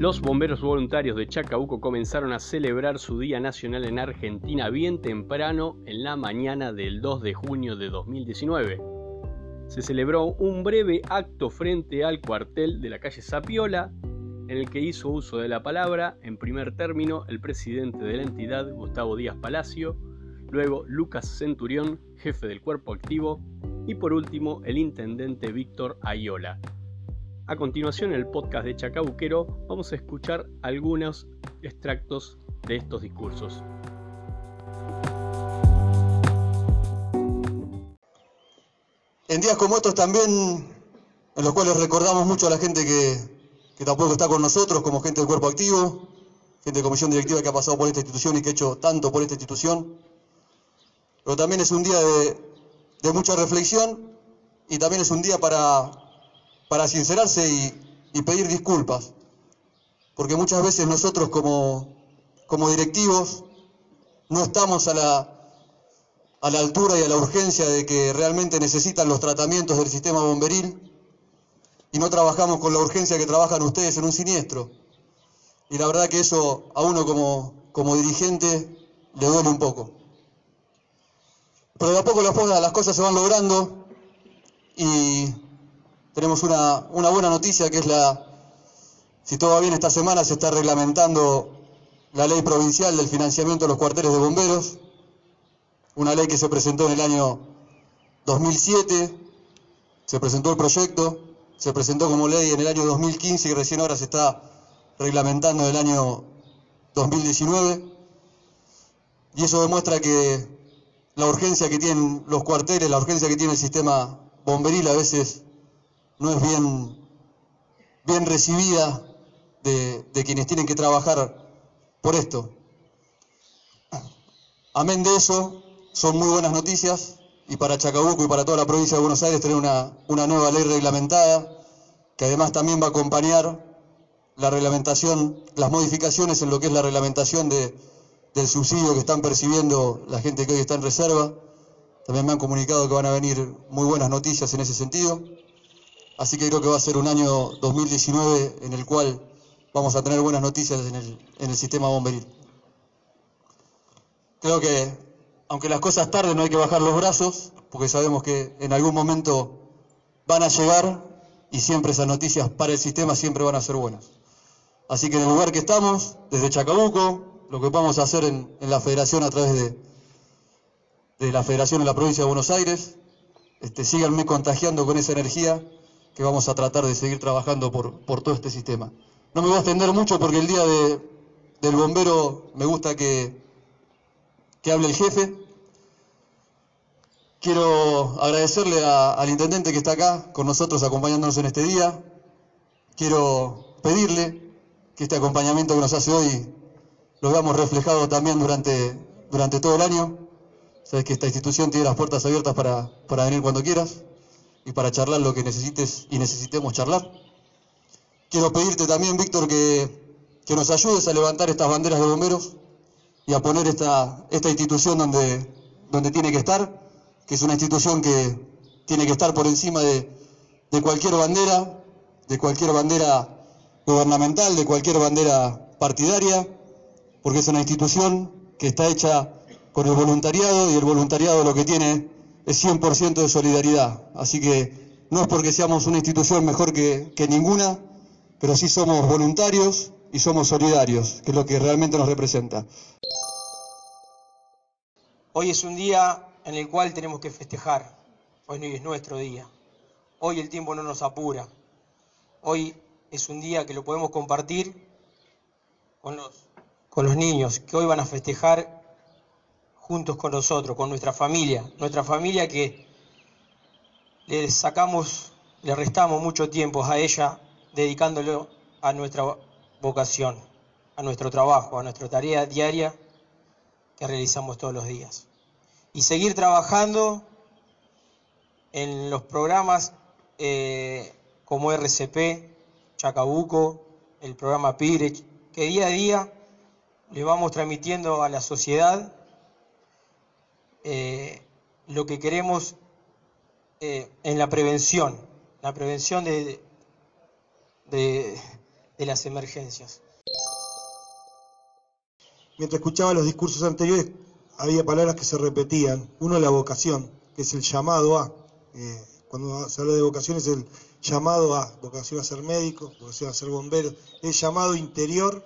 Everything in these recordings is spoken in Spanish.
Los bomberos voluntarios de Chacabuco comenzaron a celebrar su Día Nacional en Argentina bien temprano en la mañana del 2 de junio de 2019. Se celebró un breve acto frente al cuartel de la calle Sapiola, en el que hizo uso de la palabra, en primer término, el presidente de la entidad, Gustavo Díaz Palacio, luego Lucas Centurión, jefe del cuerpo activo, y por último el intendente Víctor Ayola. A continuación, en el podcast de Chacabuquero, vamos a escuchar algunos extractos de estos discursos. En días como estos también, en los cuales recordamos mucho a la gente que, que tampoco está con nosotros, como gente del cuerpo activo, gente de comisión directiva que ha pasado por esta institución y que ha hecho tanto por esta institución. Pero también es un día de, de mucha reflexión y también es un día para para sincerarse y, pedir disculpas, porque muchas veces nosotros como, como directivos no estamos a la, a la altura y a la urgencia de que realmente necesitan los tratamientos del sistema bomberil y no trabajamos con la urgencia que trabajan ustedes en un siniestro. Y la verdad que eso a uno como, como dirigente le duele un poco. Pero de a poco las cosas se van logrando tenemos una, buena noticia que es la, si todo va bien esta semana, se está reglamentando la ley provincial del financiamiento de los cuarteles de bomberos, una ley que se presentó en el año 2007, se presentó el proyecto, se presentó como ley en el año 2015 y recién ahora se está reglamentando en el año 2019. Y eso demuestra que la urgencia que tienen los cuarteles, la urgencia que tiene el sistema bomberil a veces no es bien, recibida de, quienes tienen que trabajar por esto. Amén de eso, son muy buenas noticias y para Chacabuco y para toda la provincia de Buenos Aires tener una, nueva ley reglamentada que además también va a acompañar la reglamentación, las modificaciones en lo que es la reglamentación de, del subsidio que están percibiendo la gente que hoy está en reserva. También me han comunicado que van a venir muy buenas noticias en ese sentido. Así que creo que va a ser un año 2019 en el cual vamos a tener buenas noticias en el, sistema bomberil. Creo que, aunque las cosas tarden, no hay que bajar los brazos, porque sabemos que en algún momento van a llegar y siempre esas noticias para el sistema siempre van a ser buenas. Así que en el lugar que estamos, desde Chacabuco, lo que vamos a hacer en, la federación a través de, de la federación en la provincia de Buenos Aires, este, síganme contagiando con esa energía que vamos a tratar de seguir trabajando por, por todo este sistema. No me voy a extender mucho porque el día de, del bombero me gusta que, que hable el jefe. Quiero agradecerle al intendente que está acá con nosotros acompañándonos en este día. Quiero pedirle que este acompañamiento que nos hace hoy lo veamos reflejado también durante, durante todo el año. Sabes que esta institución tiene las puertas abiertas para, para venir cuando quieras y para charlar lo que necesites y necesitemos charlar. Quiero pedirte también, Víctor, que, que nos ayudes a levantar estas banderas de bomberos y a poner esta, esta institución donde, donde tiene que estar, que es una institución que tiene que estar por encima de, de cualquier bandera, de cualquier bandera gubernamental, de cualquier bandera partidaria, porque es una institución que está hecha con el voluntariado y el voluntariado lo que tiene es 100% de solidaridad. Así que no es porque seamos una institución mejor que, ninguna, pero sí somos voluntarios y somos solidarios, que es lo que realmente nos representa. Hoy es un día en el cual tenemos que festejar. Hoy es nuestro día. Hoy el tiempo no nos apura. Hoy es un día que lo podemos compartir con los niños, que hoy van a festejar juntos con nosotros, con nuestra familia, nuestra familia que le sacamos, le restamos mucho tiempo a ella dedicándolo a nuestra vocación, a nuestro trabajo, a nuestra tarea diaria que realizamos todos los días. Y seguir trabajando en los programas eh, como RCP, Chacabuco, el programa PIRECH, que día a día le vamos transmitiendo a la sociedad eh, lo que queremos eh, en la prevención, la prevención de, de, las emergencias. Mientras escuchaba los discursos anteriores, había palabras que se repetían. Uno, la vocación, que es el llamado a. Eh, cuando se habla de vocación es el llamado a, vocación a ser médico, vocación a ser bombero, el llamado interior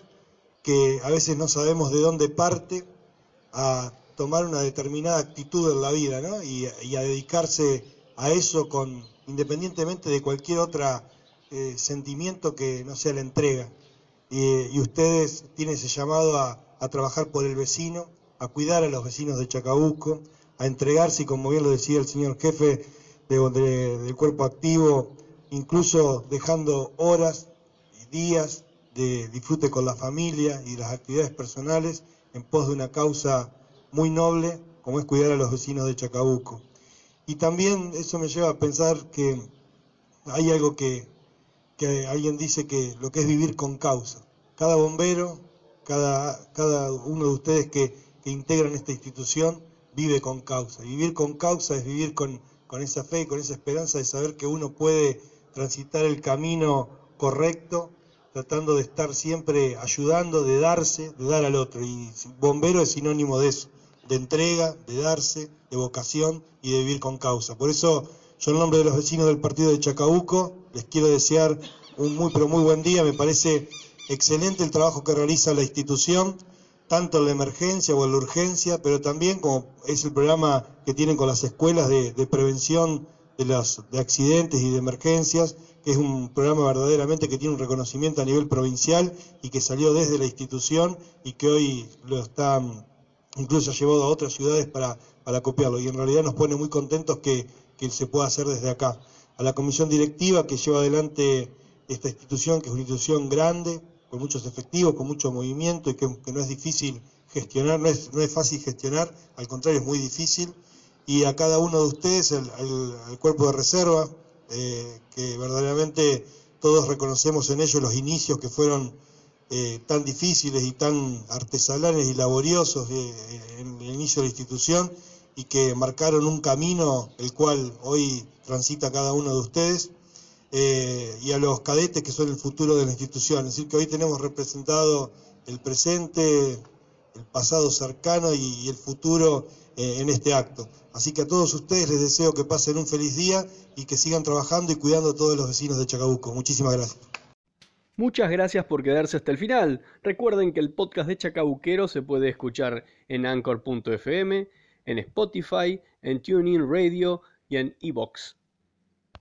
que a veces no sabemos de dónde parte a tomar una determinada actitud en la vida ¿no? y, a dedicarse a eso con independientemente de cualquier otro eh, sentimiento que no sea la entrega. y ustedes tienen ese llamado a, trabajar por el vecino, a cuidar a los vecinos de Chacabuco, a entregarse, como bien lo decía el señor jefe del cuerpo activo, incluso dejando horas y días de disfrute con la familia y las actividades personales en pos de una causa muy noble como es cuidar a los vecinos de Chacabuco. Y también eso me lleva a pensar que hay algo que, que alguien dice que lo que es vivir con causa. Cada bombero, cada, cada uno de ustedes que, integran esta institución vive con causa. vivir con causa es vivir con, con esa fe, con esa esperanza de saber que uno puede transitar el camino correcto, tratando de estar siempre ayudando, de darse, de dar al otro. Y bombero es sinónimo de eso, de entrega, de darse, de vocación y de vivir con causa. Por eso yo en nombre de los vecinos del partido de Chacabuco les quiero desear un muy pero muy buen día. Me parece Excelente el trabajo que realiza la institución, tanto en la emergencia o en la urgencia, pero también como es el programa que tienen con las escuelas de, prevención de, los, de accidentes y de emergencias, que es un programa verdaderamente que tiene un reconocimiento a nivel provincial y que salió desde la institución y que hoy lo están incluso ha llevado a otras ciudades para, para copiarlo. Y en realidad nos pone muy contentos que, que se pueda hacer desde acá. A la comisión directiva que lleva adelante esta institución, que es una institución grande, con muchos efectivos, con mucho movimiento y que, no es difícil gestionar, no es, no es, fácil gestionar, al contrario es muy difícil. Y a cada uno de ustedes, al, cuerpo de reserva, eh, que verdaderamente todos reconocemos en ellos los inicios que fueron eh, tan difíciles y tan artesanales y laboriosos en el inicio de la institución y que marcaron un camino el cual hoy transita cada uno de ustedes. Eh, y a los cadetes que son el futuro de la institución. Es decir, que hoy tenemos representado el presente, el pasado cercano y, el futuro eh, en este acto. Así que a todos ustedes les deseo que pasen un feliz día y que sigan trabajando y cuidando a todos los vecinos de Chacabuco. Muchísimas gracias. Muchas gracias por quedarse hasta el final. Recuerden que el podcast de Chacabuquero se puede escuchar en anchor.fm, en Spotify, en TuneIn Radio y en Evox.